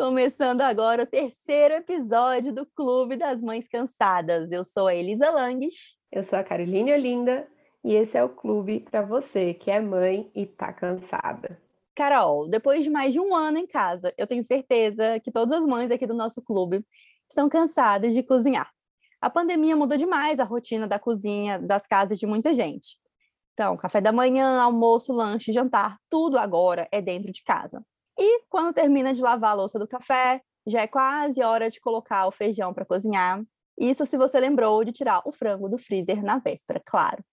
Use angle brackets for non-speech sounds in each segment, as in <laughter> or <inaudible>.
Começando agora o terceiro episódio do Clube das Mães Cansadas. Eu sou a Elisa Langes. Eu sou a Caroline Olinda e esse é o clube para você que é mãe e tá cansada. Carol, depois de mais de um ano em casa, eu tenho certeza que todas as mães aqui do nosso clube estão cansadas de cozinhar. A pandemia mudou demais a rotina da cozinha das casas de muita gente. Então, café da manhã, almoço, lanche, jantar, tudo agora é dentro de casa. E quando termina de lavar a louça do café, já é quase hora de colocar o feijão para cozinhar. Isso se você lembrou de tirar o frango do freezer na véspera, claro.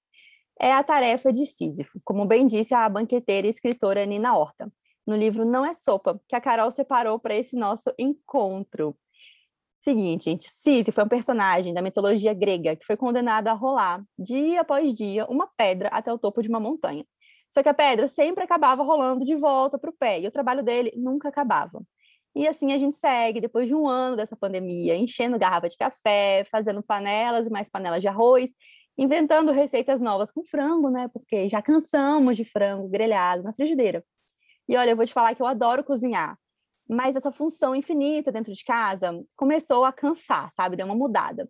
É a tarefa de Sísifo, como bem disse a banqueteira e escritora Nina Horta, no livro Não é Sopa, que a Carol separou para esse nosso encontro. Seguinte, gente, Sísifo é um personagem da mitologia grega que foi condenado a rolar, dia após dia, uma pedra até o topo de uma montanha. Só que a pedra sempre acabava rolando de volta para o pé, e o trabalho dele nunca acabava. E assim a gente segue, depois de um ano dessa pandemia, enchendo garrafa de café, fazendo panelas e mais panelas de arroz, inventando receitas novas com frango, né? Porque já cansamos de frango grelhado na frigideira. E olha, eu vou te falar que eu adoro cozinhar, mas essa função infinita dentro de casa começou a cansar, sabe? Deu uma mudada.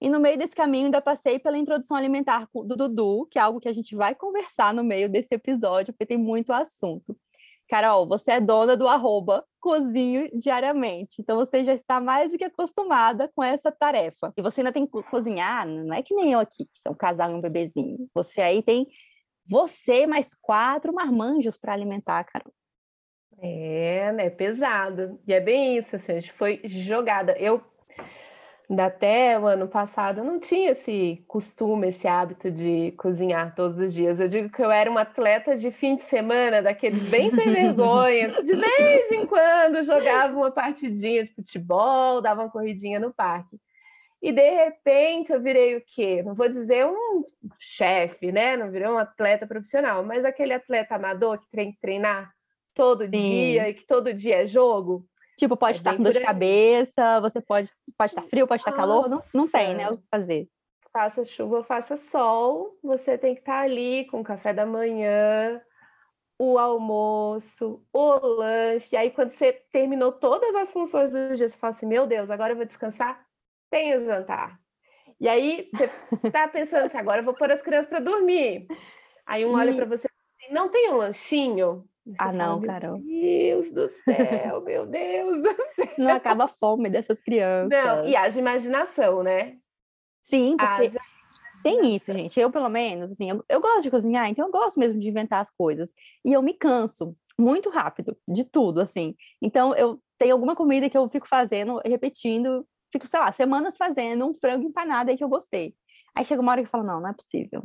E no meio desse caminho ainda passei pela introdução alimentar do Dudu, que é algo que a gente vai conversar no meio desse episódio, porque tem muito assunto. Carol, você é dona do arroba cozinho diariamente, então você já está mais do que acostumada com essa tarefa. E você ainda tem que cozinhar, não é que nem eu aqui, que são um casal e um bebezinho. Você aí tem você mais quatro marmanjos para alimentar, Carol. É, né? Pesado. E é bem isso, assim, a gente foi jogada. Eu até o ano passado eu não tinha esse costume, esse hábito de cozinhar todos os dias. Eu digo que eu era uma atleta de fim de semana, daqueles bem sem <laughs> vergonha. De vez em quando jogava uma partidinha de futebol, dava uma corridinha no parque. E de repente eu virei o quê? Não vou dizer um chefe, né? Não virei um atleta profissional, mas aquele atleta amador que tem que treinar todo Sim. dia e que todo dia é jogo. Tipo, pode é estar com dor de cabeça, você pode, pode estar frio, pode estar calor, não, não tem, né, o que fazer. Faça chuva, faça sol, você tem que estar ali com o café da manhã, o almoço, o lanche. E aí, quando você terminou todas as funções do dia, você fala assim: Meu Deus, agora eu vou descansar? Tem o jantar. E aí, você está pensando assim: agora eu vou pôr as crianças para dormir. Aí, um olha para você assim: Não tem um lanchinho? Ah, não, Carol. Meu Deus do céu, meu Deus do <laughs> céu. Não acaba a fome dessas crianças. Não, e haja imaginação, né? Sim, porque haja... tem isso, gente. Eu, pelo menos, assim, eu, eu gosto de cozinhar, então eu gosto mesmo de inventar as coisas. E eu me canso muito rápido de tudo, assim. Então, eu tenho alguma comida que eu fico fazendo, repetindo, fico, sei lá, semanas fazendo um frango empanado aí que eu gostei. Aí chega uma hora que eu falo, não, não é possível.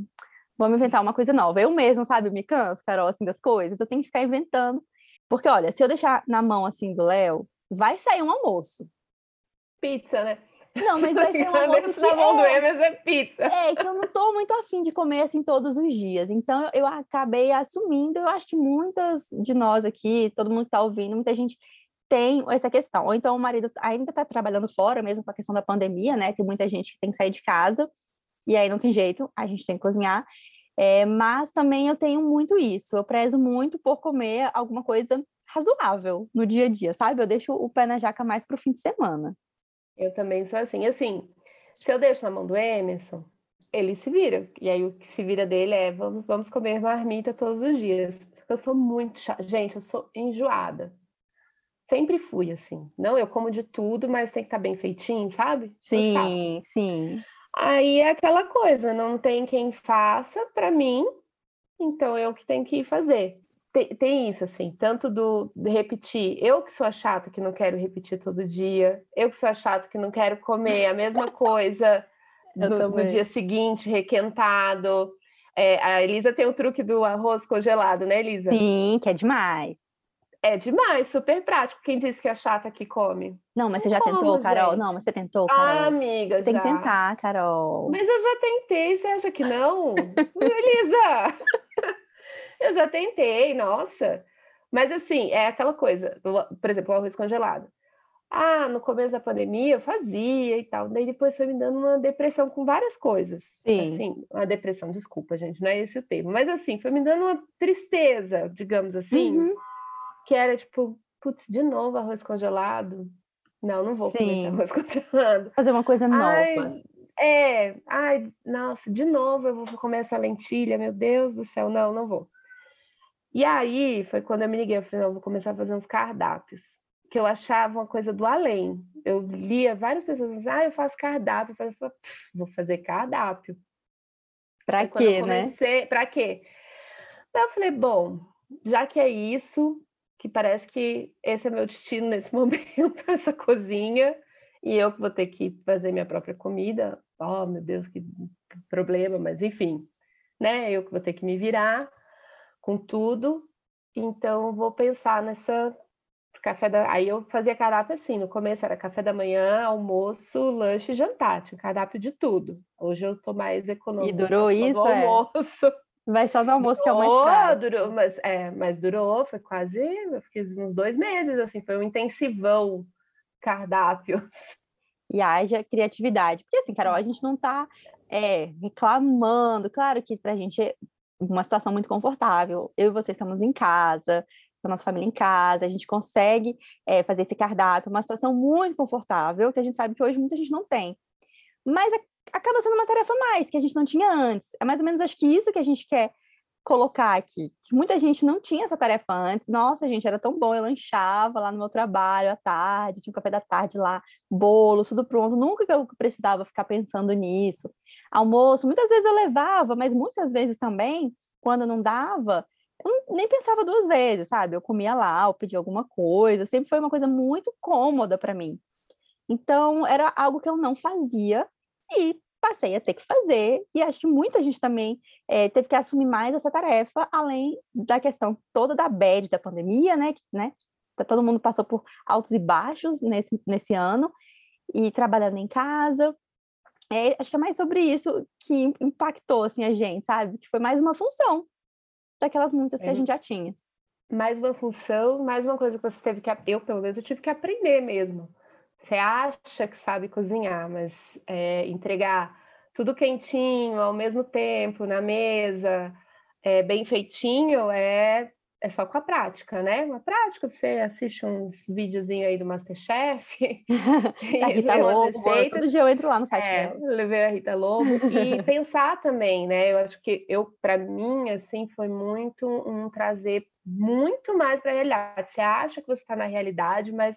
Vamos inventar uma coisa nova. Eu mesmo, sabe, me canso, Carol, assim, das coisas. Eu tenho que ficar inventando. Porque, olha, se eu deixar na mão, assim, do Léo, vai sair um almoço. Pizza, né? Não, mas vai <laughs> ser um almoço que... Na mão é... do Emerson é pizza. É, que eu não tô muito afim de comer, assim, todos os dias. Então, eu, eu acabei assumindo. Eu acho que muitas de nós aqui, todo mundo que tá ouvindo, muita gente tem essa questão. Ou então o marido ainda está trabalhando fora, mesmo com a questão da pandemia, né? Tem muita gente que tem que sair de casa e aí não tem jeito, a gente tem que cozinhar. É, mas também eu tenho muito isso, eu prezo muito por comer alguma coisa razoável no dia a dia, sabe? Eu deixo o pé na jaca mais para o fim de semana. Eu também sou assim. Assim, se eu deixo na mão do Emerson, ele se vira. E aí o que se vira dele é vamos, vamos comer marmita todos os dias. Eu sou muito chata. Gente, eu sou enjoada. Sempre fui assim. Não, eu como de tudo, mas tem que estar tá bem feitinho, sabe? Sim, sim. Aí é aquela coisa, não tem quem faça para mim, então eu que tenho que fazer. Tem, tem, isso, assim, tanto do repetir, eu que sou a chata que não quero repetir todo dia, eu que sou a chata que não quero comer a mesma <laughs> coisa no, no dia seguinte, requentado. É, a Elisa tem o truque do arroz congelado, né, Elisa? Sim, que é demais. É demais, super prático. Quem disse que é chata que come? Não, mas você já Como, tentou, Carol? Gente? Não, mas você tentou, Carol? Ah, amiga, Tem já. que tentar, Carol. Mas eu já tentei, você acha que não? <laughs> Elisa! eu já tentei, nossa. Mas assim, é aquela coisa, por exemplo, o arroz congelado. Ah, no começo da pandemia eu fazia e tal. Daí depois foi me dando uma depressão com várias coisas. Sim. Assim, uma depressão, desculpa, gente, não é esse o termo. Mas assim, foi me dando uma tristeza, digamos assim. Uhum que era tipo, putz, de novo arroz congelado. Não, não vou Sim. comer arroz <laughs> congelado. Fazer uma coisa nova. Ai, é, ai, nossa, de novo eu vou comer essa lentilha, meu Deus do céu, não, não vou. E aí foi quando eu me liguei, eu falei, não, vou começar a fazer uns cardápios, que eu achava uma coisa do além. Eu lia várias pessoas dizendo, ah, eu faço cardápio, eu falei, vou fazer cardápio. Pra quê, né? comecei, né? Pra quê? Então eu falei, bom, já que é isso, que parece que esse é meu destino nesse <laughs> momento, essa cozinha, e eu que vou ter que fazer minha própria comida. Oh, meu Deus, que problema, mas enfim, né? Eu que vou ter que me virar com tudo. Então, vou pensar nessa café da. Aí eu fazia cardápio assim: no começo era café da manhã, almoço, lanche e jantar, tinha cardápio de tudo. Hoje eu tô mais econômica. E durou isso? É? almoço. Vai só no almoço durou, que é o mais prático. Durou, mas, é, mas durou, foi quase, eu fiz uns dois meses, assim, foi um intensivão cardápios. E haja criatividade. Porque assim, Carol, a gente não tá é, reclamando. Claro que pra gente é uma situação muito confortável. Eu e você estamos em casa, com a nossa família em casa, a gente consegue é, fazer esse cardápio, uma situação muito confortável, que a gente sabe que hoje muita gente não tem. Mas acaba sendo uma tarefa mais, que a gente não tinha antes. É mais ou menos, acho que isso que a gente quer colocar aqui, que muita gente não tinha essa tarefa antes. Nossa, gente, era tão bom, eu lanchava lá no meu trabalho à tarde, tinha um café da tarde lá, bolo, tudo pronto. Nunca que eu precisava ficar pensando nisso. Almoço, muitas vezes eu levava, mas muitas vezes também, quando não dava, eu nem pensava duas vezes, sabe? Eu comia lá, eu pedia alguma coisa, sempre foi uma coisa muito cômoda para mim. Então, era algo que eu não fazia e passei a ter que fazer, e acho que muita gente também é, teve que assumir mais essa tarefa, além da questão toda da bad da pandemia, né? né? Tá, todo mundo passou por altos e baixos nesse, nesse ano, e trabalhando em casa. É, acho que é mais sobre isso que impactou assim, a gente, sabe? Que foi mais uma função daquelas muitas que a gente já tinha. Mais uma função, mais uma coisa que você teve que. Eu, pelo menos, eu tive que aprender mesmo você acha que sabe cozinhar, mas é, entregar tudo quentinho ao mesmo tempo na mesa, é, bem feitinho, é, é só com a prática, né? Uma prática, você assiste uns videozinhos aí do Masterchef. <laughs> da Rita Lobo, todo dia eu entro lá no site é, dela. Levei a Rita Lobo. E <laughs> pensar também, né? Eu acho que eu, para mim, assim, foi muito um trazer muito mais para a realidade. Você acha que você está na realidade, mas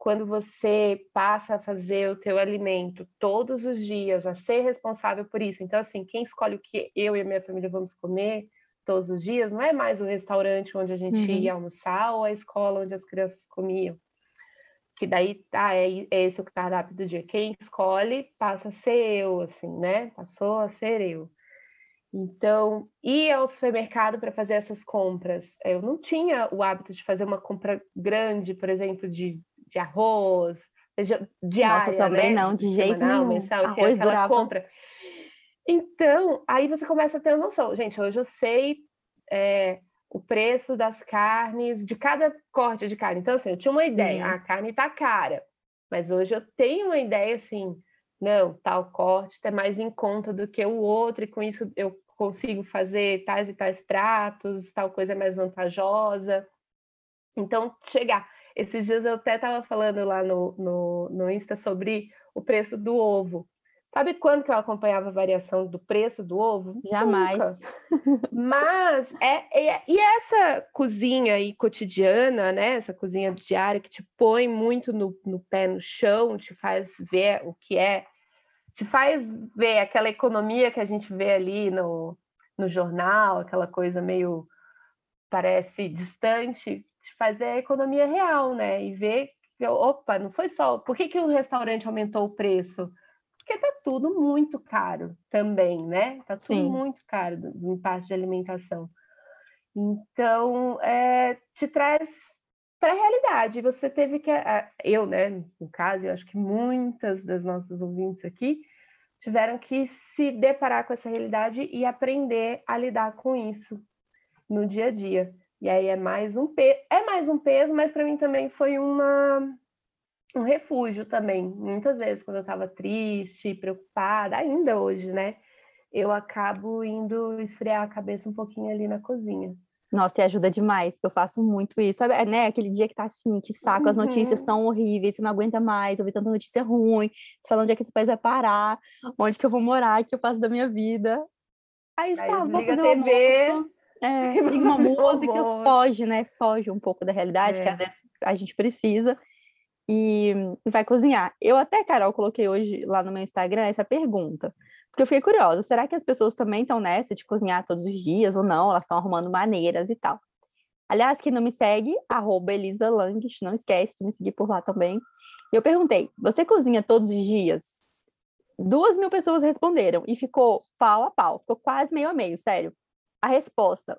quando você passa a fazer o teu alimento todos os dias, a ser responsável por isso. Então, assim, quem escolhe o que eu e a minha família vamos comer todos os dias não é mais o restaurante onde a gente uhum. ia almoçar ou a escola onde as crianças comiam. Que daí, tá, é, é esse o cardápio do dia. Quem escolhe passa a ser eu, assim, né? Passou a ser eu. Então, ir ao supermercado para fazer essas compras. Eu não tinha o hábito de fazer uma compra grande, por exemplo, de de arroz, diária, Nossa, também né? não, de jeito Semanal, nenhum. Mensal, arroz que durava. compra. Então, aí você começa a ter noção. Gente, hoje eu sei é, o preço das carnes, de cada corte de carne. Então, assim, eu tinha uma ideia, a carne tá cara, mas hoje eu tenho uma ideia, assim, não, tal corte é mais em conta do que o outro, e com isso eu consigo fazer tais e tais pratos, tal coisa é mais vantajosa. Então, chegar esses dias eu até estava falando lá no, no, no Insta sobre o preço do ovo. Sabe quando que eu acompanhava a variação do preço do ovo? Jamais. Nunca. Mas é, é, e essa cozinha aí cotidiana, né? Essa cozinha diária que te põe muito no, no pé no chão, te faz ver o que é, te faz ver aquela economia que a gente vê ali no, no jornal, aquela coisa meio parece distante, fazer a economia real, né? E ver que, opa, não foi só. Por que, que o restaurante aumentou o preço? Porque tá tudo muito caro também, né? Tá tudo Sim. muito caro em parte de alimentação. Então, é, te traz para a realidade. Você teve que. Eu, né, no caso, eu acho que muitas das nossas ouvintes aqui tiveram que se deparar com essa realidade e aprender a lidar com isso no dia a dia. E aí é mais um peso, é mais um peso, mas para mim também foi uma um refúgio também. Muitas vezes quando eu estava triste, preocupada, ainda hoje, né? Eu acabo indo esfriar a cabeça um pouquinho ali na cozinha. Nossa, e ajuda demais, eu faço muito isso. Sabe, é, né? Aquele dia que tá assim, que saco, as notícias Uhum. tão horríveis, você não aguenta mais, ouvir tanta notícia ruim, você fala onde é que esse país vai parar, onde que eu vou morar, o que eu faço da minha vida. Aí, Aí tá, vou fazer TV, almoço. É, liga <laughs> uma música, foge, né? Foge um pouco da realidade, que É. às vezes a gente precisa, e, vai cozinhar. Eu até, Carol, coloquei hoje lá no meu Instagram essa pergunta, porque eu fiquei curiosa, será que as pessoas também estão nessa de cozinhar todos os dias ou não? Elas estão arrumando maneiras e tal. Aliás, quem não me segue, arroba Elisa Langes, não esquece de me seguir por lá também. Eu perguntei, você cozinha todos os dias? Duas mil pessoas responderam e ficou pau a pau, ficou quase meio a meio, sério. A resposta,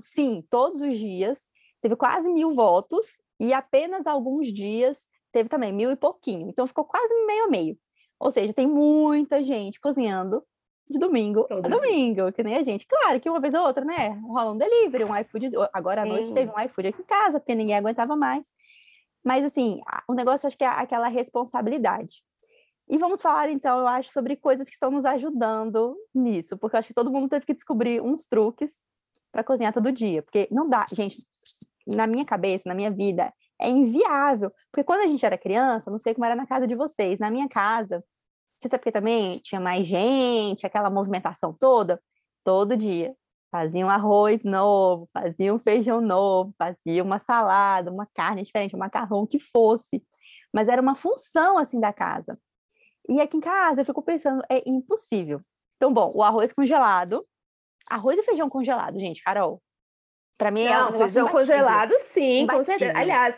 sim, todos os dias, teve quase mil votos e apenas alguns dias teve também mil e pouquinho. Então ficou quase meio a meio. Ou seja, tem muita gente cozinhando de domingo Todo a dia. domingo, que nem a gente. Claro que uma vez ou outra, né? Rola um delivery, um iFood. Agora à noite Sim. teve um iFood aqui em casa, porque ninguém aguentava mais. Mas, assim, o negócio acho que é aquela responsabilidade. E vamos falar, então, eu acho, sobre coisas que estão nos ajudando nisso, porque eu acho que todo mundo teve que descobrir uns truques para cozinhar todo dia, porque não dá, gente, na minha cabeça, na minha vida, é inviável. Porque quando a gente era criança, não sei como era na casa de vocês, na minha casa, você sabe porque também tinha mais gente, aquela movimentação toda, todo dia. Fazia um arroz novo, fazia um feijão novo, fazia uma salada, uma carne diferente, um macarrão, o que fosse. Mas era uma função, assim, da casa. E aqui em casa, eu fico pensando, é impossível. Então, bom, o arroz congelado, arroz e feijão congelado, gente, Carol. Pra mim é um Não, negócio feijão imbatível. congelado, sim, com certeza. Aliás,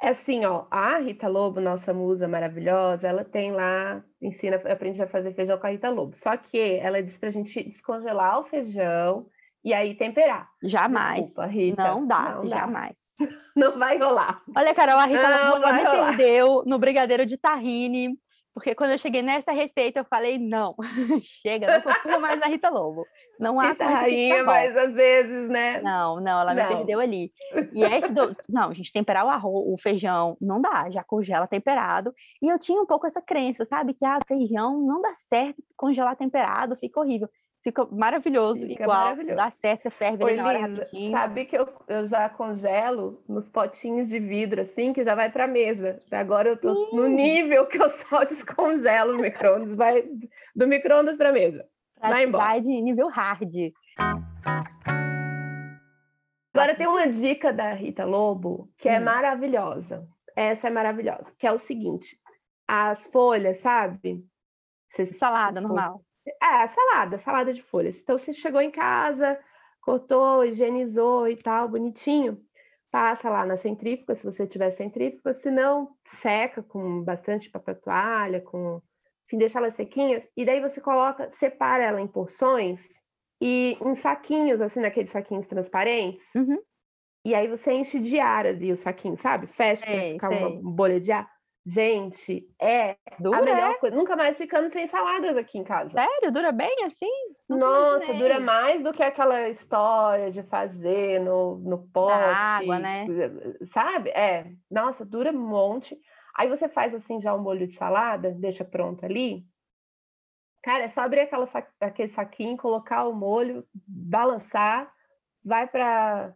é assim, ó, a Rita Lobo, nossa musa maravilhosa, ela tem lá, ensina, aprende a fazer feijão com a Rita Lobo. Só que ela disse pra gente descongelar o feijão e aí temperar. Jamais. Desculpa, Rita. Não dá, Não dá. jamais. <laughs> Não vai rolar. Olha, Carol, a Rita Não Lobo, me perdeu no brigadeiro de tahine, porque quando eu cheguei nessa receita, eu falei, não, <laughs> chega, não confio mais na <laughs> Rita Lobo. Não há Rita Rainha, mas às vezes, né? Não, não, ela me Não. perdeu ali. E <laughs> esse do... Não, gente, temperar o arroz, o feijão, não dá, já congela temperado. E eu tinha um pouco essa crença, sabe? Que, ah, feijão não dá certo congelar temperado, fica horrível. Fica maravilhoso, Fica igual, maravilhoso. dá certo, você ferve Oi, ali na hora Lisa, rapidinho. sabe que eu, eu já congelo nos potinhos de vidro, assim, que já vai para mesa. Agora eu tô no Sim. nível que eu só <laughs> descongelo o micro-ondas, vai do micro-ondas para mesa. vai embora. Praticidade nível hard. Agora tem uma dica da Rita Lobo que é Hum. maravilhosa. Essa é maravilhosa, que é o seguinte: as folhas, sabe? Você- Salada, normal. É, salada, salada de folhas. Então você chegou em casa, cortou, higienizou e tal, bonitinho. Passa lá na centrífuga, se você tiver centrífuga, se não, seca com bastante papel toalha, com, enfim, deixa elas sequinhas, e daí você coloca, separa ela em porções e em saquinhos, assim, naqueles saquinhos transparentes, Uhum. e aí você enche de ar ali o saquinho, sabe? Fecha Sei, ficar sei. uma bolha de ar. Gente, é Dura, a é? melhor coisa. Nunca mais ficando sem saladas aqui em casa. Sério? Dura bem assim? Nunca Nossa, imaginei. dura mais do que aquela história de fazer no, no pote. água, né? Sabe? É. Nossa, dura um monte. Aí você faz assim já um molho de salada, deixa pronto ali. Cara, é só abrir aquela sa- aquele saquinho, colocar o molho, balançar, vai para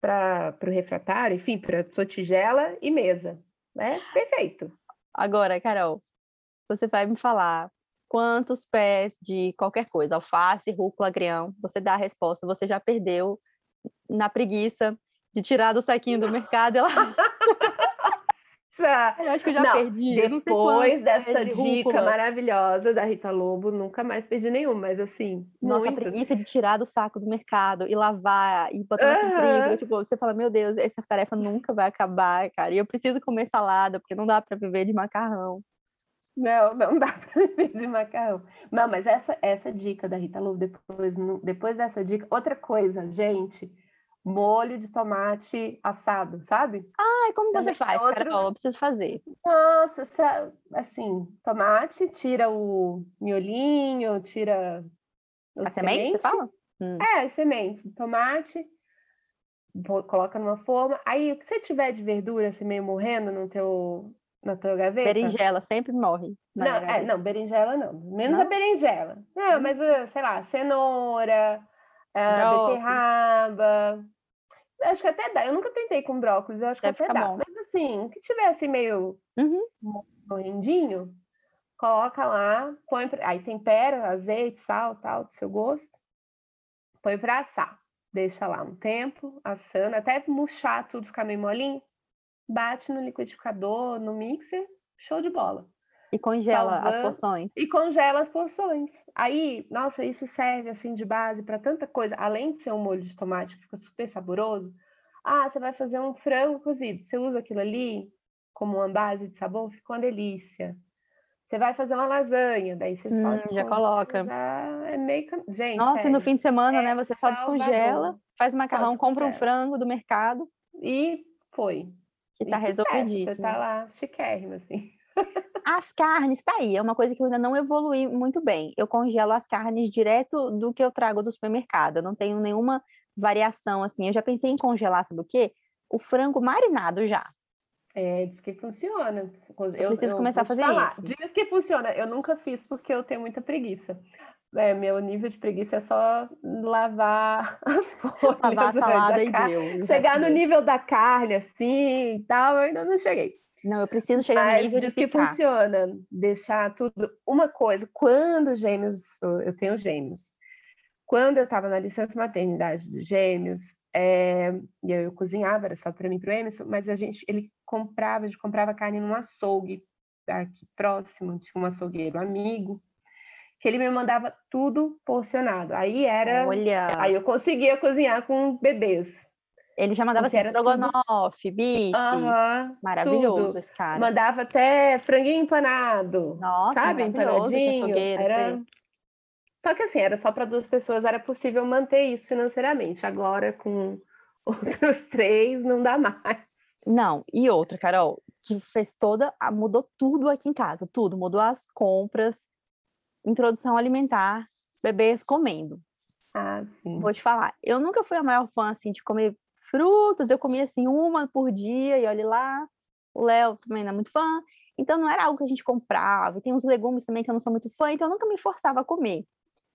para o refratário, enfim, para sua tigela e mesa. É perfeito. Agora, Carol, você vai me falar quantos pés de qualquer coisa, alface, rúcula, agrião, você dá a resposta, você já perdeu na preguiça de tirar do saquinho do mercado e lá. Eu acho que eu já Não, perdi. Depois dessa dica rúcula. maravilhosa da Rita Lobo, nunca mais perdi nenhum, mas assim, Nossa, a muitos. preguiça de tirar do saco do mercado e lavar e botar na centrífuga. Aham. Tipo, você fala, meu Deus, essa tarefa nunca vai acabar, cara. E eu preciso comer salada, porque não dá para viver de macarrão. Não, não dá <laughs> para viver de macarrão. Não, mas essa, essa dica da Rita Lobo, depois, depois dessa dica, outra coisa, gente, molho de tomate assado, sabe? Ai, como você é faz, outro- Carol? Eu preciso fazer. Nossa, sa- assim, tomate, tira o miolinho, tira A semente, você fala? Hum. É, as sementes, tomate, coloca numa forma. Aí, o que você tiver de verdura, assim, meio morrendo no teu, na tua gaveta. Berinjela sempre morre. Não, é, não, berinjela não. Menos Não? a berinjela. Não, Hum. mas, ah, sei lá, cenoura, Brócolis. beterraba, acho que até dá. Eu nunca tentei com brócolis, eu acho Deve que até dá. Bom. Mas assim, que tivesse meio uhum. morrendinho, coloca lá, põe, aí tempera, azeite, sal, tal, do seu gosto. Põe para assar. Deixa lá um tempo, assando, até murchar tudo, ficar meio molinho. Bate no liquidificador, no mixer, show de bola. E congela as porções. E congela as porções. Aí, nossa, isso serve assim de base para tanta coisa. Além de ser um molho de tomate que fica super saboroso. Ah, você vai fazer um frango cozido. Você usa aquilo ali como uma base de sabor, fica uma delícia. Você vai fazer uma lasanha, daí você hum, já coloca. Já é meio. Gente. Nossa, sério, no fim de semana, é né? Você só descongela, faz macarrão, compra um frango do mercado. E foi. Que tá resolvidíssimo. Você tá lá chiquérrimo, assim. <laughs> As carnes, tá aí, é uma coisa que eu ainda não evolui muito bem. Eu congelo as carnes direto do que eu trago do supermercado. Eu não tenho nenhuma variação assim. Eu já pensei em congelar, sabe o quê? O frango marinado já. É, diz que funciona. Eu, eu preciso eu começar a fazer falar. isso. Diz que funciona. Eu nunca fiz porque eu tenho muita preguiça. É, meu nível de preguiça é só lavar <laughs> as folhas. Lavar a salada e deu. Chegar no nível da carne, assim, e tal, eu ainda não cheguei. Não, eu preciso chegar no nível diz de que funciona. Deixar tudo... Uma coisa, quando gêmeos... Eu tenho gêmeos. Quando eu estava na licença maternidade dos gêmeos, é, e eu, eu, cozinhava, era só para mim e para o Emerson, mas a gente, ele comprava, a gente comprava carne num açougue aqui próximo, tinha um açougueiro amigo, que ele me mandava tudo porcionado. Aí era. Olha. Aí eu conseguia cozinhar com bebês. Ele já mandava assim, estrogonofe, bife. Uhum, Maravilhoso tudo. esse cara. Mandava até franguinho empanado. Nossa, sabe? Empanadinho. Era... Só que assim, era só para duas pessoas, era possível manter isso financeiramente. Agora, com <laughs> outros três, não dá mais. Não, e outra, Carol, que fez toda, mudou tudo aqui em casa, tudo, mudou as compras, introdução alimentar, bebês comendo. Ah, sim. Vou te falar, eu nunca fui a maior fã, assim, de comer frutas, eu comia, assim, uma por dia, e olha lá, o Léo também não é muito fã, então não era algo que a gente comprava, e tem uns legumes também que eu não sou muito fã, então eu nunca me forçava a comer.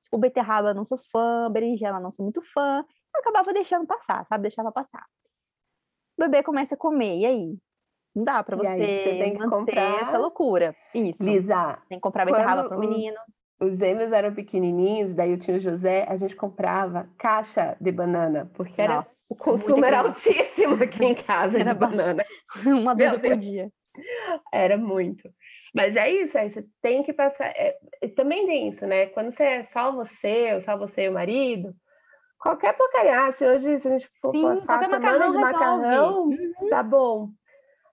Tipo, beterraba eu não sou fã, berinjela não sou muito fã, eu acabava deixando passar, sabe, deixava passar. O bebê começa a comer, e aí? Não dá para você, aí, você tem que comprar essa loucura. Isso. Lisa, tem que comprar beterraba para o menino. Os gêmeos eram pequenininhos, daí eu tinha o José, a gente comprava caixa de banana, porque era, Nossa, o consumo era altíssimo aqui em casa era de banana. <laughs> Uma vez por dia. Era muito. Mas é isso, aí você tem que passar. É, também tem isso, né? Quando você é só você, ou só você e o marido, qualquer porcaria. Se hoje se a gente for Sim, passar semana de macarrão, uhum. tá bom.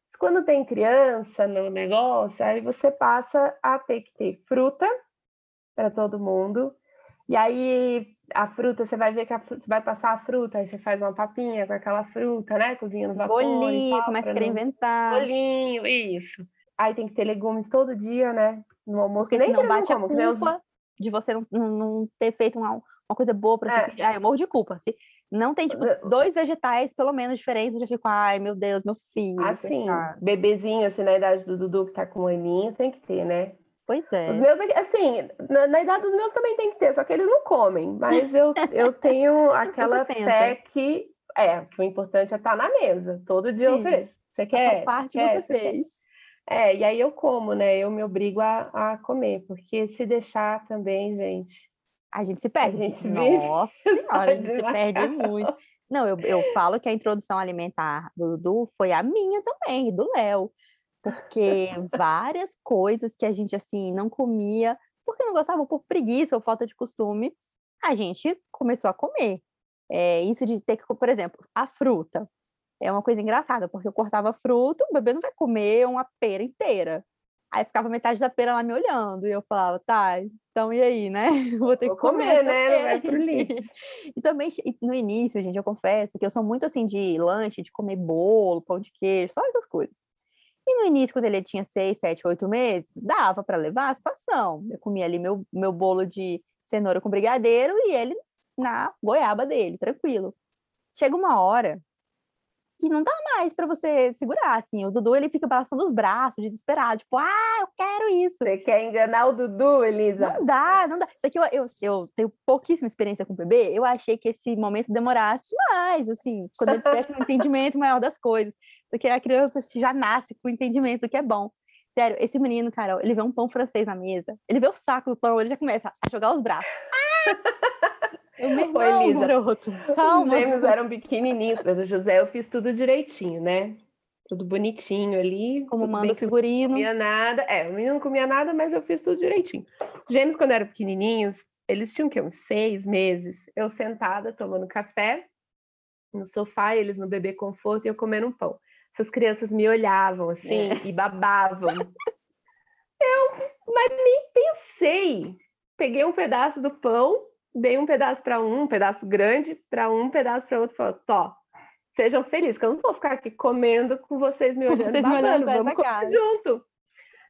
Mas quando tem criança no negócio, aí você passa a ter que ter fruta para todo mundo. E aí a fruta, você vai ver que a fruta, você vai passar a fruta, aí você faz uma papinha com aquela fruta, né? Cozinha no vapor. Bolinho, começa a querer inventar. Bolinho, isso. Aí tem que ter legumes todo dia, né? No almoço. Porque nem não bate não como, a culpa de você não, não, ter feito uma, uma coisa boa para é. você. Ah, eu morro de culpa. Se não tem, tipo, dois vegetais, pelo menos, diferentes, eu já fico, ai, meu Deus, meu filho. Assim, bebezinho, assim, na idade do Dudu, que tá com um aninho, tem que ter, né? Pois é. Os meus, assim, na, na, idade dos meus também tem que ter, só que eles não comem. Mas eu, eu tenho <laughs> aquela fé que, é, que o importante é estar tá na mesa. Todo dia Sim. eu ofereço. Você quer? Essa parte quer, você fez. É, e aí eu como, né? Eu me obrigo a, a comer, porque se deixar também, gente. A gente se perde. A gente <laughs> Nossa senhora, a gente se perde muito. Não, eu, eu falo que a introdução alimentar do Dudu foi a minha também, do Léo porque várias coisas que a gente assim não comia porque não gostava por preguiça ou falta de costume, a gente começou a comer. É, isso de ter que, por exemplo, a fruta. É uma coisa engraçada, porque eu cortava a fruta, o bebê não vai comer uma pera inteira. Aí ficava metade da pera lá me olhando, e eu falava, tá, então e aí, né? <laughs> Vou ter Vou que comer, comer né? Não vai pro lixo. <laughs> e também, no início, gente, eu confesso que eu sou muito assim de lanche, de comer bolo, pão de queijo, só essas coisas. E no início, quando ele tinha seis, sete, oito meses, dava para levar a situação. Eu comia ali meu, meu bolo de cenoura com brigadeiro e ele na goiaba dele, tranquilo. Chega uma hora que não dá mais para você segurar, assim. O Dudu, ele fica balançando os braços, desesperado, tipo, ah, eu quero isso. Você quer enganar o Dudu, Elisa? Não dá, não dá. Isso aqui eu, eu, eu tenho pouquíssima experiência com bebê, eu achei que esse momento demorasse mais, assim, quando ele <laughs> tivesse um entendimento maior das coisas. Porque a criança já nasce com o entendimento do que é bom. Sério, esse menino, Carol, ele vê um pão francês na mesa, ele vê o saco do pão, ele já começa a jogar os braços. Ah! <laughs> Eu me irmão, Elisa, garoto. Calma. Os gêmeos eram pequenininhos, mas o José eu fiz tudo direitinho, né? Tudo bonitinho ali. Como manda o figurino. Não comia nada. É, o menino não comia nada, mas eu fiz tudo direitinho. Os gêmeos, quando eram pequenininhos, eles tinham que uns seis meses. Eu sentada, tomando café no sofá, eles no bebê conforto e eu comendo um pão. Essas crianças me olhavam assim é. e babavam. eu, mas nem pensei. Peguei um pedaço do pão, dei um pedaço para um, um pedaço grande, para um, um pedaço para outro, falou, tó, sejam felizes, que eu não vou ficar aqui comendo com vocês me olhando, vocês babando, me olhando vamos comer cara. junto.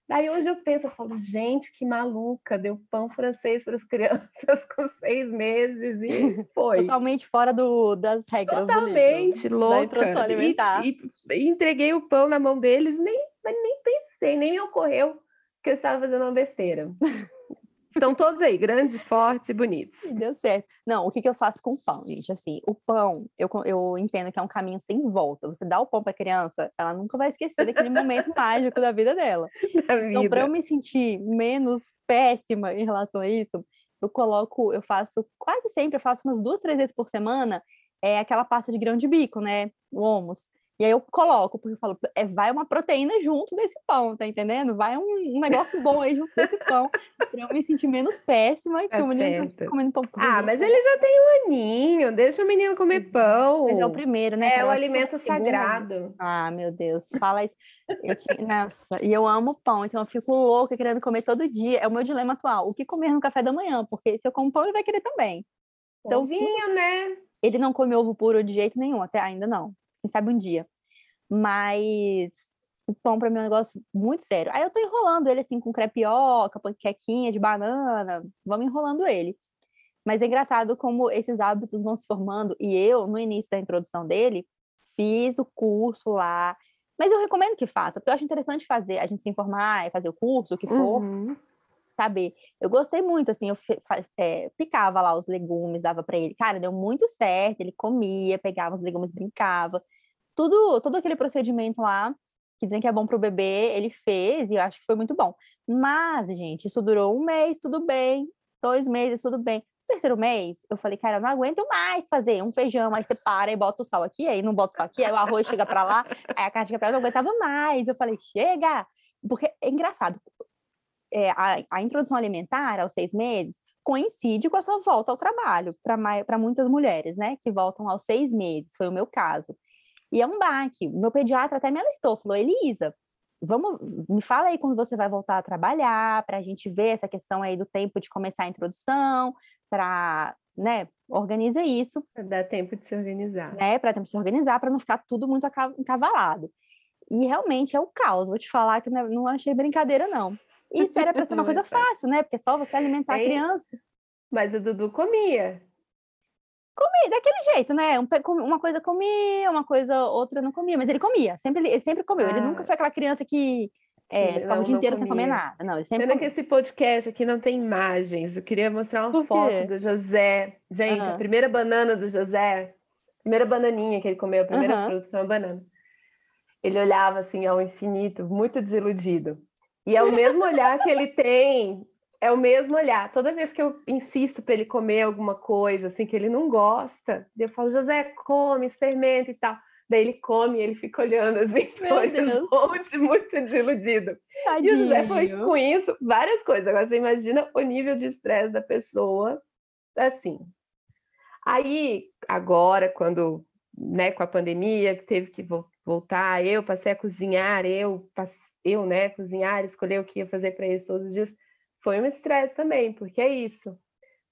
Daí hoje eu penso, eu falo, gente, que maluca, deu pão francês para as <laughs> crianças com seis meses e <laughs> foi. Totalmente fora do, das regras Totalmente do livro, louca. alimentar. E, e, e, entreguei o pão na mão deles, nem, nem pensei, nem me ocorreu que eu estava fazendo uma besteira. <laughs> Estão todos aí, grandes, fortes e bonitos. Deu certo. Não, o que, que eu faço com o pão, gente? Assim, o pão, eu, eu entendo que é um caminho sem volta. Você dá o pão para a criança, ela nunca vai esquecer daquele momento <laughs> mágico da vida dela. Da então, para eu me sentir menos péssima em relação a isso, eu coloco, eu faço quase sempre, eu faço umas duas, três vezes por semana, é aquela pasta de grão de bico, né? O hummus. E aí eu coloco, porque eu falo, é, vai uma proteína junto desse pão, tá entendendo? Vai um, um negócio bom aí junto desse pão, <laughs> pra eu me sentir menos péssima e que é o menino tá comendo pão. Ah, mas ele já tem um aninho, deixa o menino comer pão. Mas é o primeiro, né? É o alimento sagrado. Ah, meu Deus, fala isso. Eu tinha, nossa, e eu amo pão, então eu fico louca querendo comer todo dia. É o meu dilema atual. O que comer no café da manhã? Porque se eu como pão, ele vai querer também. Então, Ovinho, né? Ele não come ovo puro de jeito nenhum, até ainda não. Quem sabe um dia. Mas o pão para mim é um negócio muito sério. Aí eu tô enrolando ele assim com crepioca, panquequinha de banana, vamos enrolando ele. Mas é engraçado como esses hábitos vão se formando. E eu, no início da introdução dele, fiz o curso lá. Mas eu recomendo que faça, porque eu acho interessante fazer, a gente se informar, fazer o curso, o que for, uhum. saber. Eu gostei muito, assim, eu é, picava lá os legumes, dava para ele. Cara, deu muito certo, ele comia, pegava os legumes, brincava tudo, todo aquele procedimento lá, que dizem que é bom para o bebê, ele fez e eu acho que foi muito bom. Mas, gente, isso durou um mês, tudo bem, dois meses, tudo bem. No terceiro mês, eu falei, cara, eu não aguento mais fazer um feijão, aí você para e bota o sal aqui, aí não bota o sal aqui, aí o arroz chega para lá, aí a carne chega para lá, eu não aguentava mais. Eu falei, chega! Porque é engraçado, é, a, a introdução alimentar aos seis meses coincide com a sua volta ao trabalho, para muitas mulheres, né, que voltam aos seis meses, foi o meu caso. E é um baque. Meu pediatra até me alertou, falou: Elisa, vamos, me fala aí quando você vai voltar a trabalhar, para a gente ver essa questão aí do tempo de começar a introdução, para, né, organiza isso. Dá tempo de se organizar. Né, para tempo de se organizar, para não ficar tudo muito encavalado. E realmente é o caos, vou te falar que não achei brincadeira, não. Isso era para ser uma <laughs> coisa fácil, né? Porque é só você alimentar a criança. Mas o Dudu comia. Comia, daquele jeito, né? uma coisa comia, uma coisa outra não comia, mas ele comia, sempre, ele sempre comeu. Ah. Ele nunca foi aquela criança que é, ficava não, o dia inteiro sem comer nada. Não, ele sempre Pena que esse podcast aqui não tem imagens. Eu queria mostrar uma foto do José. Gente, uhum. a primeira banana do José, a primeira bananinha que ele comeu, a primeira uhum. fruta foi uma banana. Ele olhava assim ao infinito, muito desiludido. E é o mesmo olhar que ele tem é o mesmo olhar. Toda vez que eu insisto para ele comer alguma coisa assim que ele não gosta, eu falo, José, come, experimenta e tal. Daí ele come e ele fica olhando assim, muito, muito desiludido. Tadinho. E o José foi com isso, várias coisas. Agora você imagina o nível de estresse da pessoa, assim. Aí, agora, quando, né, com a pandemia, que teve que voltar, eu passei a cozinhar, eu, eu, né, cozinhar, escolher o que ia fazer para eles todos os dias foi um estresse também, porque é isso.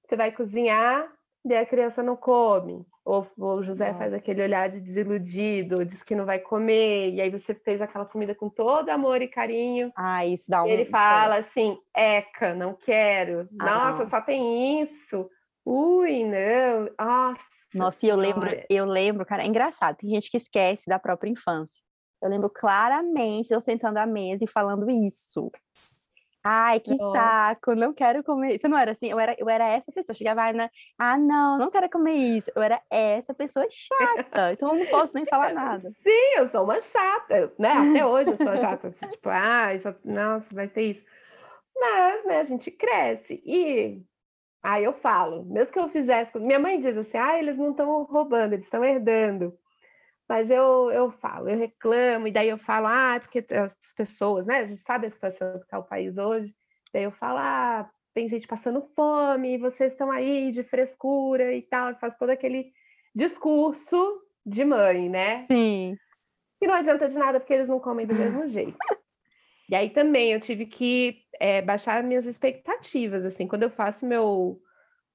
Você vai cozinhar e a criança não come. Ou o José Nossa. faz aquele olhar de desiludido, diz que não vai comer, e aí você fez aquela comida com todo amor e carinho. Ah, isso dá um. E ele fala assim: Eca, não quero. Ah, Nossa, não. só tem isso. Ui, não. Nossa, Nossa, e eu lembro, eu lembro, cara, é engraçado, tem gente que esquece da própria infância. Eu lembro claramente eu sentando à mesa e falando isso. Ai, que saco, não quero comer. Você não era assim? Eu era, eu era essa pessoa. Chegava na. Ah, não, não quero comer isso. Eu era essa pessoa chata. Então eu não posso nem falar nada. <laughs> Sim, eu sou uma chata, né? Até hoje eu sou chata. Assim, <laughs> tipo, ah, isso, nossa, vai ter isso. Mas, né, a gente cresce. E aí eu falo, mesmo que eu fizesse. Minha mãe diz assim: ah, eles não estão roubando, eles estão herdando. Mas eu, eu falo, eu reclamo, e daí eu falo, ah, é porque as pessoas, né? A gente sabe a situação que está o país hoje. Daí eu falo, ah, tem gente passando fome, vocês estão aí de frescura e tal. Eu faço todo aquele discurso de mãe, né? Sim. E não adianta de nada porque eles não comem do mesmo <laughs> jeito. E aí também eu tive que é, baixar minhas expectativas, assim, quando eu faço meu,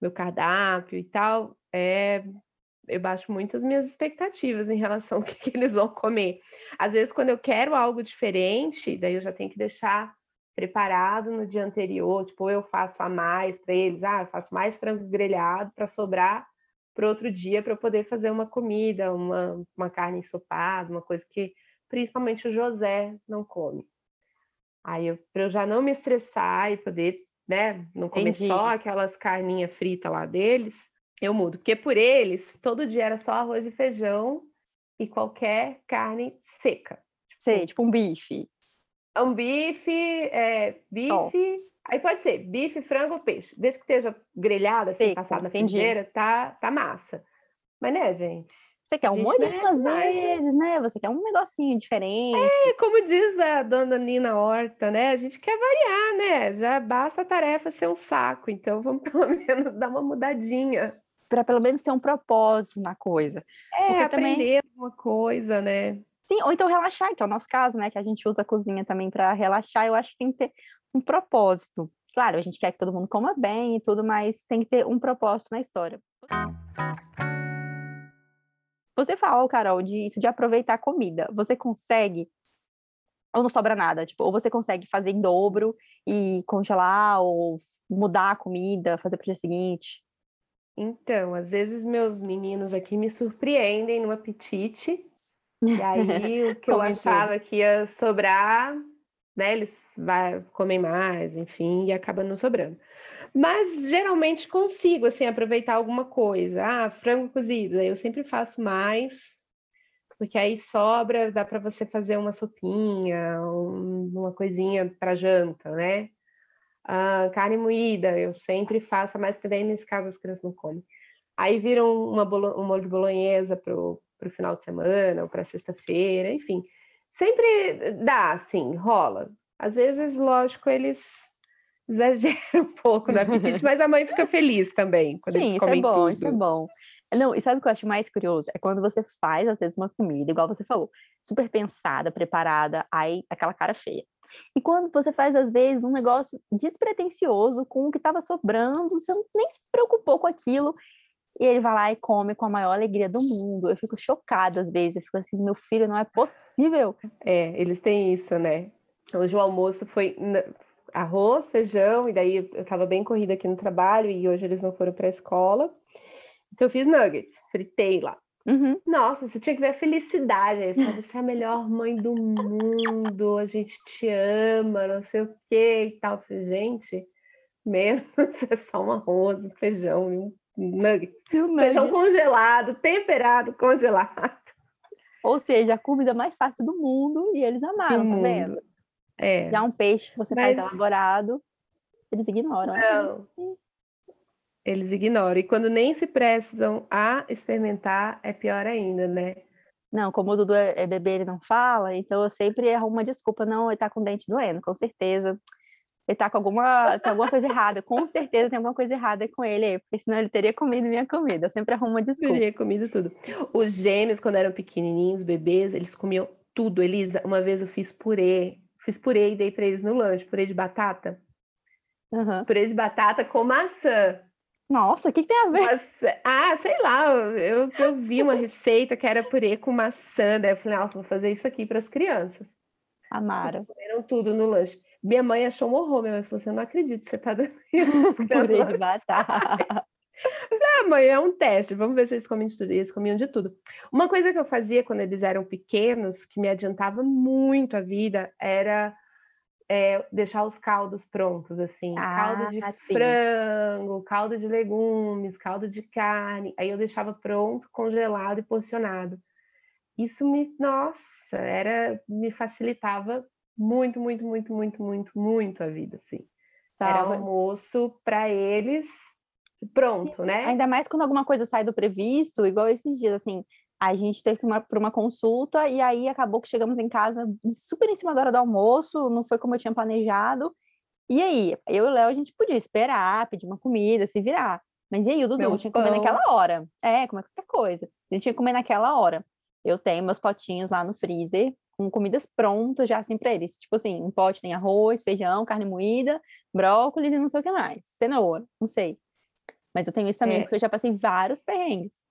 meu cardápio e tal, é, eu baixo muito as minhas expectativas em relação <laughs> ao que, que, eles vão comer. Às vezes, quando eu quero algo diferente, daí eu já tenho que deixar preparado no dia anterior, tipo, eu faço a mais para eles, ah, eu faço mais frango grelhado para sobrar para outro dia para poder fazer uma comida, uma, uma carne ensopada, uma coisa que principalmente o José não come. Aí para eu já não me estressar e poder, né, não comer Entendi. só aquelas carninhas fritas lá deles, eu mudo. Porque por eles, todo dia era só arroz e feijão e qualquer carne seca. Sei, tipo um bife. Um bife, é, bife. Aí pode ser bife, frango ou peixe. Desde que esteja grelhado, assim, Seco, passado na frigideira, tá, tá massa. Mas né, gente? Você quer um molhinho às vezes, né? Você quer um negocinho diferente. É, como diz a dona Nina Horta, né? A gente quer variar, né? Já basta a tarefa ser um saco, então vamos <laughs> pelo menos dar uma mudadinha para pelo menos ter um propósito na coisa. É, Porque aprender também... uma coisa, né? Sim, ou então relaxar, que é o nosso caso, né? Que a gente usa a cozinha também para relaxar. Eu acho que tem que ter um propósito. Claro, a gente quer que todo mundo coma bem e tudo, mas tem que ter um propósito na história. Você falou, Carol, de isso de aproveitar a comida. Você consegue ou não sobra nada, tipo, ou você consegue fazer em dobro e congelar ou mudar a comida, fazer para o dia seguinte? Então, às vezes meus meninos aqui me surpreendem no apetite, e aí <laughs> o que eu achava que ia sobrar, né, eles vai, comem mais, enfim, e acaba não sobrando. Mas geralmente consigo, assim, aproveitar alguma coisa. Ah, frango cozido, aí eu sempre faço mais, porque aí sobra, dá para você fazer uma sopinha, um, uma coisinha para janta, né? Uh, carne moída, eu sempre faço, mas também nesse caso as crianças não comem. Aí viram uma bolo, um molho de bolonhesa para o final de semana ou para sexta-feira, enfim. Sempre dá, assim, rola. Às vezes, lógico, eles <laughs> exageram um pouco no apetite, mas a mãe fica feliz também quando Sim, eles comem isso é bom, tudo. isso é bom. Não, e sabe o que eu acho mais curioso? É quando você faz, às vezes, uma comida, igual você falou, super pensada, preparada, aí aquela cara feia. E quando você faz, às vezes, um negócio despretensioso com o que estava sobrando, você nem se preocupou com aquilo, e ele vai lá e come com a maior alegria do mundo. Eu fico chocada às vezes, eu fico assim, meu filho, não é possível. É, eles têm isso, né? Hoje o almoço foi arroz, feijão, e daí eu estava bem corrida aqui no trabalho, e hoje eles não foram para a escola. Então eu fiz nuggets, fritei lá. Uhum. Nossa, você tinha que ver a felicidade. Você é a melhor mãe do mundo, a gente te ama, não sei o que e tal. falei, gente, menos <laughs> é só um arroz, um feijão e um nugget. Um. Feijão congelado, temperado, congelado. Ou seja, a comida mais fácil do mundo e eles amaram, tá vendo? É. Já um peixe que você Mas... faz elaborado, eles ignoram. Não. É eles ignoram. E quando nem se prestam a experimentar, é pior ainda, né? Não, como o Dudu é, é bebê, ele não fala, então eu sempre arrumo uma desculpa. Não, ele tá com o dente doendo, com certeza. Ele tá com alguma, tem alguma coisa errada, com certeza tem alguma coisa errada com ele, porque senão ele teria comido minha comida. Eu sempre arrumo uma desculpa. Teria comido tudo. Os gêmeos, quando eram pequenininhos, bebês, eles comiam tudo. Elisa, uma vez eu fiz purê, fiz purê e dei para eles no lanche, purê de batata. Uhum. Purê de batata com maçã. Nossa, o que, que, tem a ver? Mas, ah, sei lá, eu, eu vi uma receita que era purê com maçã, daí eu falei, nossa, vou fazer isso aqui para as crianças. Amaram. Eles comeram tudo no lanche. Minha mãe achou um horror, minha mãe falou assim, eu não acredito que você está dando <laughs> isso. purê de batata. <laughs> ah, amanhã é um teste, vamos ver se eles comem de tudo. Eles comiam de tudo. Uma coisa que eu fazia quando eles eram pequenos, que me adiantava muito a vida, era é, deixar os caldos prontos, assim. Ah, caldo de sim. frango, caldo de legumes, caldo de carne. Aí eu deixava pronto, congelado e porcionado. Isso me, nossa, era, me facilitava muito, muito, muito, muito, muito, muito a vida, assim. Era almoço para eles pronto, né? Ainda mais quando alguma coisa sai do previsto, igual esses dias, assim, a gente teve que ir para uma consulta e aí acabou que chegamos em casa super em cima da hora do almoço, não foi como eu tinha planejado. E aí, eu e o Léo, a gente podia esperar, pedir uma comida, se virar. Mas e aí, o Dudu Meu tinha que comer naquela hora. É, comer qualquer coisa. Ele tinha que comer naquela hora. Eu tenho meus potinhos lá no freezer, com comidas prontas já assim para eles. Tipo assim, um pote tem arroz, feijão, carne moída, brócolis e não sei o que mais. Cenoura, não sei. Mas eu tenho isso também, é. porque eu já passei vários perrengues.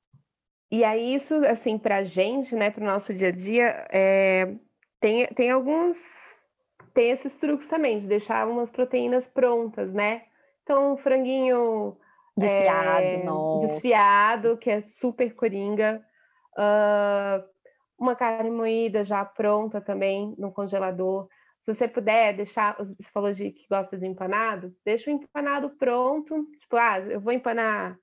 E aí, isso, assim, para a gente, né, para o nosso dia a dia, é, tem, tem alguns. Tem esses truques também, de deixar umas proteínas prontas, né? Então, um franguinho. Desfiado, é, desfiado, que é super coringa. Uh, uma carne moída já pronta também no congelador. Se você puder deixar, você falou de que gosta de empanado, deixa o empanado pronto. Tipo, ah, eu vou empanar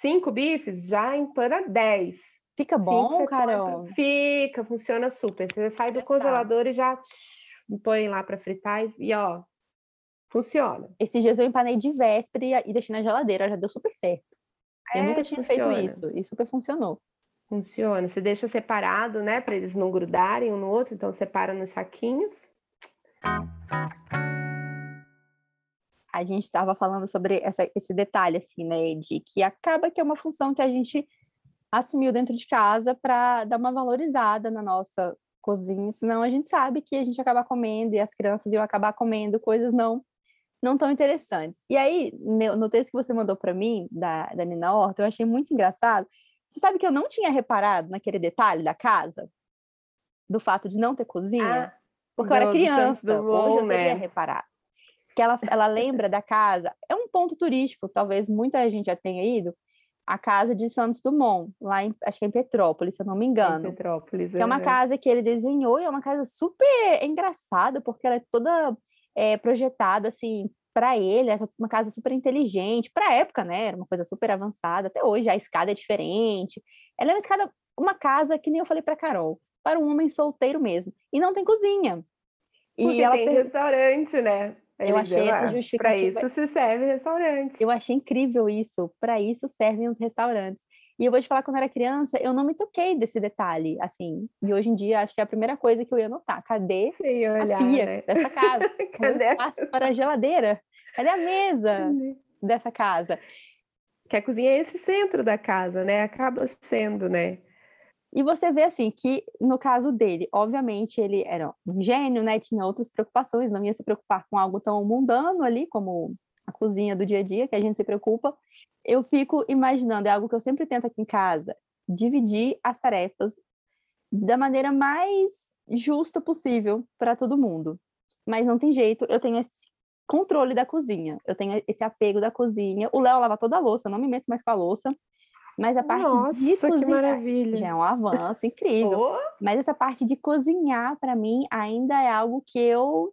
cinco bifes, já empana dez. Fica bom, Carol? Fica, funciona super. Você sai do congelador e já põe lá para fritar e, e, ó, funciona. Esses dias eu empanei de véspera e deixei na geladeira, já deu super certo. É, eu nunca tinha funciona. feito isso e super funcionou. Funciona. Você deixa separado, né, para eles não grudarem um no outro, então separa nos saquinhos. A gente estava falando sobre essa, esse detalhe, assim, né, de que acaba que é uma função que a gente assumiu dentro de casa para dar uma valorizada na nossa cozinha, senão a gente sabe que a gente acaba comendo e as crianças iam acabar comendo coisas não não tão interessantes. E aí, no texto que você mandou para mim, da, da Nina Horta, eu achei muito engraçado. Você sabe que eu não tinha reparado naquele detalhe da casa? Do fato de não ter cozinha? Ah, porque eu era criança, do hoje eu teria né? reparado que ela, ela lembra da casa. É um ponto turístico, talvez muita gente já tenha ido. A casa de Santos Dumont, lá em, acho que é em Petrópolis, se eu não me engano. Em Petrópolis, que é uma é. casa que ele desenhou e é uma casa super engraçada, porque ela é toda é, projetada assim para ele, é uma casa super inteligente, para a época, né? Era uma coisa super avançada. Até hoje a escada é diferente. Ela é uma escada, uma casa que nem eu falei para Carol, para um homem solteiro mesmo. E não tem cozinha. Porque e ela tem per... restaurante, né? Eu achei essa justificativa. Para isso se serve restaurante. Eu achei incrível isso. Para isso servem os restaurantes. E eu vou te falar, quando eu era criança, eu não me toquei desse detalhe, assim. E hoje em dia, acho que é a primeira coisa que eu ia notar. Cadê olhar, a pia né? dessa casa? <laughs> Cadê o espaço para a geladeira? Cadê a mesa dessa casa? Que a cozinha é esse centro da casa, né? Acaba sendo, né? E você vê assim que no caso dele, obviamente ele era um gênio, né? Tinha outras preocupações, não ia se preocupar com algo tão mundano ali como a cozinha do dia a dia que a gente se preocupa. Eu fico imaginando, é algo que eu sempre tento aqui em casa, dividir as tarefas da maneira mais justa possível para todo mundo. Mas não tem jeito, eu tenho esse controle da cozinha, eu tenho esse apego da cozinha. O Léo lava toda a louça, eu não me meto mais com a louça. Mas a parte Nossa, de cozinhar que maravilha. já é um avanço incrível. Oh. Mas essa parte de cozinhar, para mim, ainda é algo que eu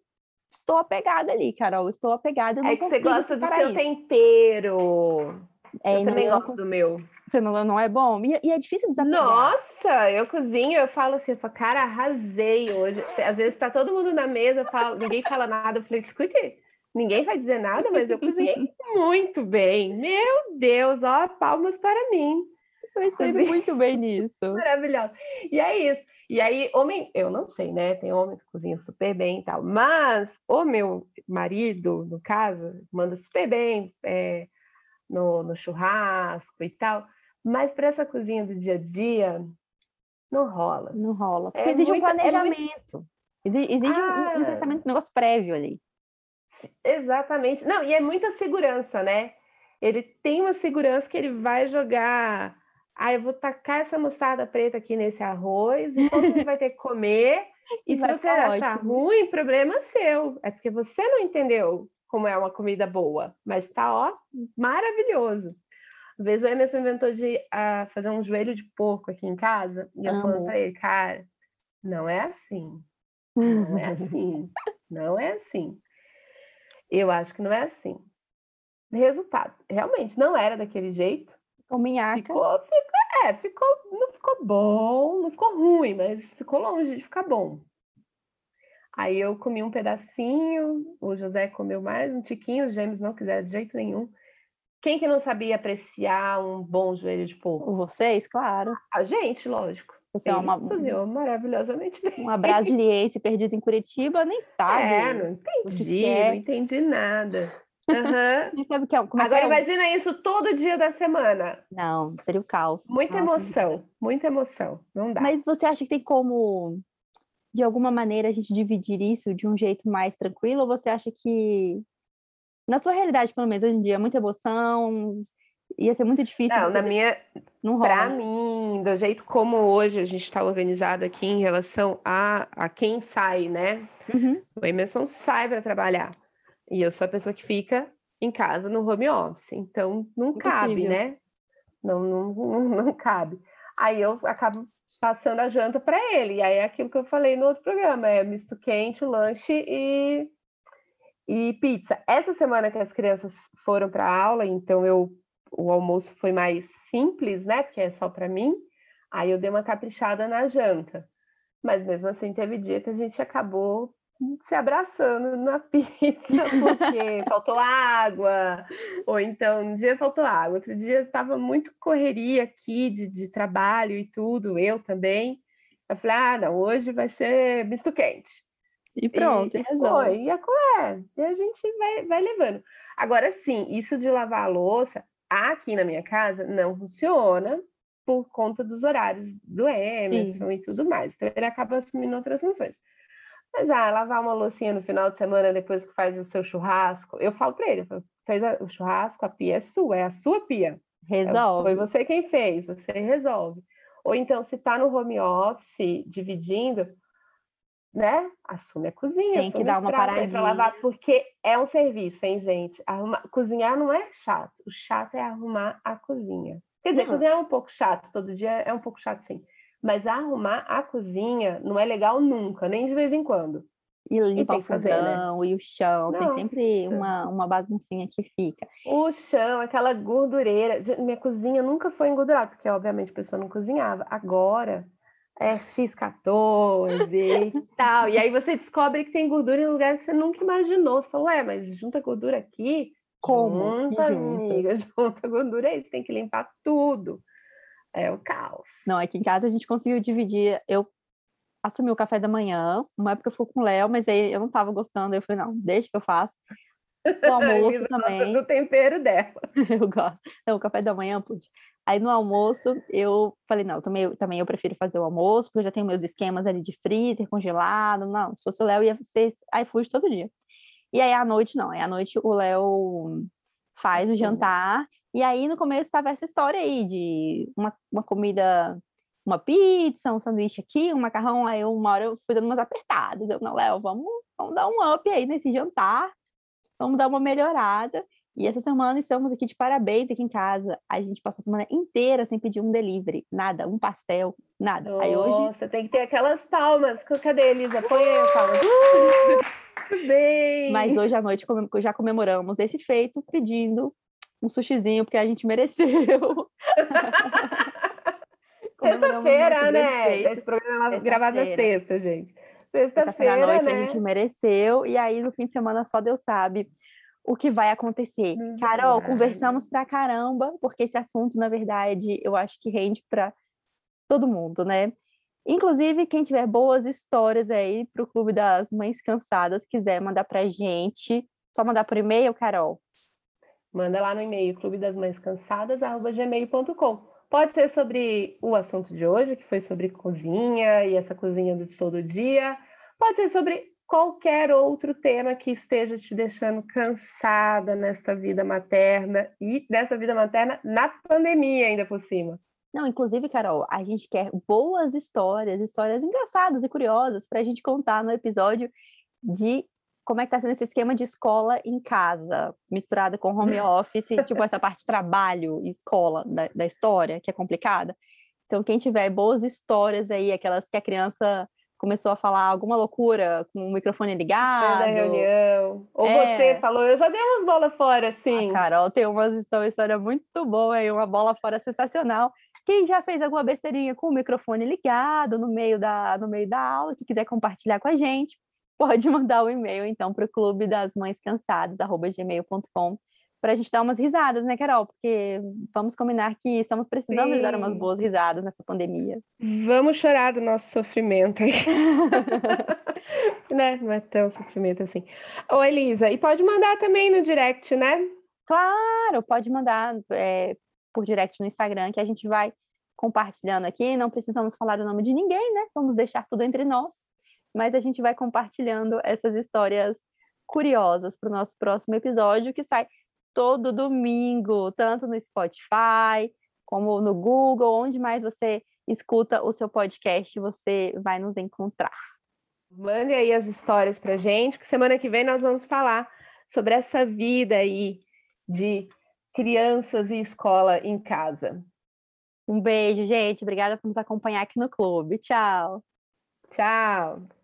estou apegada ali, Carol. Estou apegada. É que você gosta do seu isso. tempero. É, eu também gosto do meu. Você não, não é bom? E, e, é difícil desapegar. Nossa, eu cozinho, eu falo assim, eu falo, cara, arrasei hoje. Às vezes tá todo mundo na mesa, falo, ninguém fala nada. Eu falei, escute, Ninguém vai dizer nada, mas eu cozinhei <laughs> muito bem. Meu Deus, ó, palmas para mim. Estou indo muito bem <laughs> nisso. Maravilhoso. E é isso. E aí, homem, eu não sei, né? Tem homens que cozinham super bem e tal, mas o meu marido, no caso, manda super bem é, no, no churrasco e tal, mas para essa cozinha do dia a dia, não rola. Não rola. Porque é exige muito, um planejamento. É muito... Exige ah, um, um pensamento, um negócio prévio ali. Exatamente. Não, e é muita segurança, né? Ele tem uma segurança que ele vai jogar. Ah, eu vou tacar essa mostarda preta aqui nesse arroz, e todo mundo vai ter que comer. <laughs> E se você achar ótimo. ruim, problema é seu. É porque você não entendeu como é uma comida boa. Mas tá, ó, maravilhoso. Uma vez o Emerson inventou de uh, fazer um joelho de porco aqui em casa, e eu Amo. falando para ele, cara, <laughs> não é assim. Não é assim. não é assim. Eu acho que não é assim. Resultado, realmente não era daquele jeito. Ficou minhaca. Ficou, ficou, é, ficou, não ficou bom, não ficou ruim, mas ficou longe de ficar bom. Aí eu comi um pedacinho, o José comeu mais um tiquinho, os gêmeos não quiseram de jeito nenhum. Quem que não sabia apreciar um bom joelho de porco? Vocês, claro. A gente, lógico. Você é uma cozinhou maravilhosamente bem. Uma brasiliense perdida em Curitiba, nem sabe. É, não entendi, é. não entendi nada. Uhum. <laughs> Nem sabe o que é. Como é Agora é imagina isso todo dia da semana. Não, seria o caos. Muita Nossa, emoção, muita emoção. Não dá. Mas você acha que tem como, de alguma maneira, a gente dividir isso de um jeito mais tranquilo? Ou você acha que na sua realidade, pelo menos hoje em dia, muita emoção, ia ser muito difícil. Não, na minha. Não Para mim, do jeito como hoje a gente está organizado aqui em relação a, a quem sai, né? Uhum. O Emerson sai para trabalhar. E eu sou a pessoa que fica em casa no home office. Então, não Impossível. cabe, né? Não, não, não, <laughs> não cabe. Aí eu acabo passando a janta para ele. E aí é aquilo que eu falei no outro programa: é misto quente, lanche e e pizza. Essa semana que as crianças foram para aula, então eu o almoço foi mais simples, né? Porque é só para mim. Aí eu dei uma caprichada na janta. Mas mesmo assim teve dia que a gente acabou se abraçando na <laughs> pizza porque faltou água, ou então um dia faltou água, outro dia estava muito correria aqui de, de trabalho e tudo, eu também. Eu falei, ah, não, hoje vai ser misto quente. E pronto, e, e foi. E a, é, e a gente vai, vai levando. Agora, sim, isso de lavar a louça, aqui na minha casa, não funciona por conta dos horários do Emerson sim. e tudo mais. Então, ele acaba assumindo outras funções. Mas, ah, lavar uma loucinha no final de semana depois que faz o seu churrasco, eu falo para ele, fez o churrasco, a pia é sua, é a sua pia. Resolve. Foi você quem fez, você resolve. Ou então, se está no home office, dividindo, né? Assume a cozinha, Tem que dar uma paradinha para lavar, porque é um serviço, hein, gente? Arrumar... Cozinhar não é chato. O chato é arrumar a cozinha. Quer dizer, não. cozinhar é um pouco chato, todo dia é um pouco chato, sim. Mas arrumar a cozinha não é legal nunca, nem de vez em quando. E limpar o fogão né? e o chão, Nossa. tem sempre uma, uma baguncinha que fica. O chão, aquela gordureira. Minha cozinha nunca foi engordurada, porque obviamente a pessoa não cozinhava. Agora, é X14 e tal. E aí você descobre que tem gordura em lugares que você nunca imaginou. Você fala, ué, mas junta gordura aqui? Como? Junta, amiga, <laughs> junta gordura aí, você tem que limpar tudo. É o caos. Não, aqui em casa a gente conseguiu dividir. Eu assumi o café da manhã, uma época eu fui com o Léo, mas aí eu não tava gostando. Eu falei, não, deixa que eu faço. <laughs> O almoço também. Do tempero dela. <laughs> eu gosto. Não, o café da manhã, pude. Aí no almoço eu falei, não, também, também eu prefiro fazer o almoço, porque eu já tenho meus esquemas ali de freezer, congelado. Não, se fosse o Léo, ia ser iFood todo dia. E aí à noite, não. Aí à noite o Léo faz o jantar. E aí no começo estava essa história aí de uma, uma comida, uma pizza, um sanduíche aqui, um macarrão. Aí uma hora eu fui dando umas apertadas. Eu, não, Léo, vamos, vamos dar um up aí nesse jantar. Vamos dar uma melhorada. E essa semana estamos aqui de parabéns aqui em casa. A gente passou a semana inteira sem pedir um delivery, nada, um pastel, nada. Nossa, Aí hoje... tem que ter aquelas palmas. Cadê, Elisa? Põe aí as palmas. Uh! <laughs> Bem. Mas hoje à noite já comemoramos esse feito pedindo um sushizinho, porque a gente mereceu. <laughs> Sexta-feira, né? Esse programa é gravado na sexta, gente. Sexta-feira, Sexta né? a gente mereceu. E aí, no fim de semana, só Deus sabe o que vai acontecer. Uhum. Carol, conversamos pra caramba, porque esse assunto, na verdade, eu acho que rende para todo mundo, né? Inclusive, quem tiver boas histórias aí para o Clube das Mães Cansadas, quiser mandar para gente, só mandar por e-mail, Carol. Manda lá no e-mail clube das mães cansadas gmail.com. Pode ser sobre o assunto de hoje, que foi sobre cozinha e essa cozinha do todo dia. Pode ser sobre qualquer outro tema que esteja te deixando cansada nesta vida materna e dessa vida materna na pandemia ainda por cima. Não, inclusive, Carol, a gente quer boas histórias, histórias engraçadas e curiosas para a gente contar no episódio de como é que tá sendo esse esquema de escola em casa, misturada com home <laughs> office, tipo essa parte de trabalho e escola da, da história, que é complicada. Então, quem tiver boas histórias aí, aquelas que a criança começou a falar alguma loucura com o microfone ligado. Da reunião. Ou é... você falou, eu já dei umas bolas fora, sim. A Carol tem uma história muito boa e uma bola fora sensacional. Quem já fez alguma besteirinha com o microfone ligado no meio da, no meio da aula, que quiser compartilhar com a gente, pode <laughs> mandar o um e-mail, então, para o clube das mães cansadas, gmail.com, para a gente dar umas risadas, né, Carol? Porque vamos combinar que estamos precisando Sim. dar umas boas risadas nessa pandemia. Vamos chorar do nosso sofrimento aí. <laughs> né? Não é tão sofrimento assim. Ô, Elisa, e pode mandar também no direct, né? Claro, pode mandar é, por direct no Instagram, que a gente vai compartilhando aqui. Não precisamos falar o nome de ninguém, né? Vamos deixar tudo entre nós. Mas a gente vai compartilhando essas histórias curiosas para o nosso próximo episódio, que sai todo domingo, tanto no Spotify como no Google, onde mais você escuta o seu podcast, você vai nos encontrar. Mande aí as histórias para gente, que semana que vem nós vamos falar sobre essa vida aí de crianças e escola em casa. Um beijo, gente. Obrigada por nos acompanhar aqui no clube. Tchau. Tchau.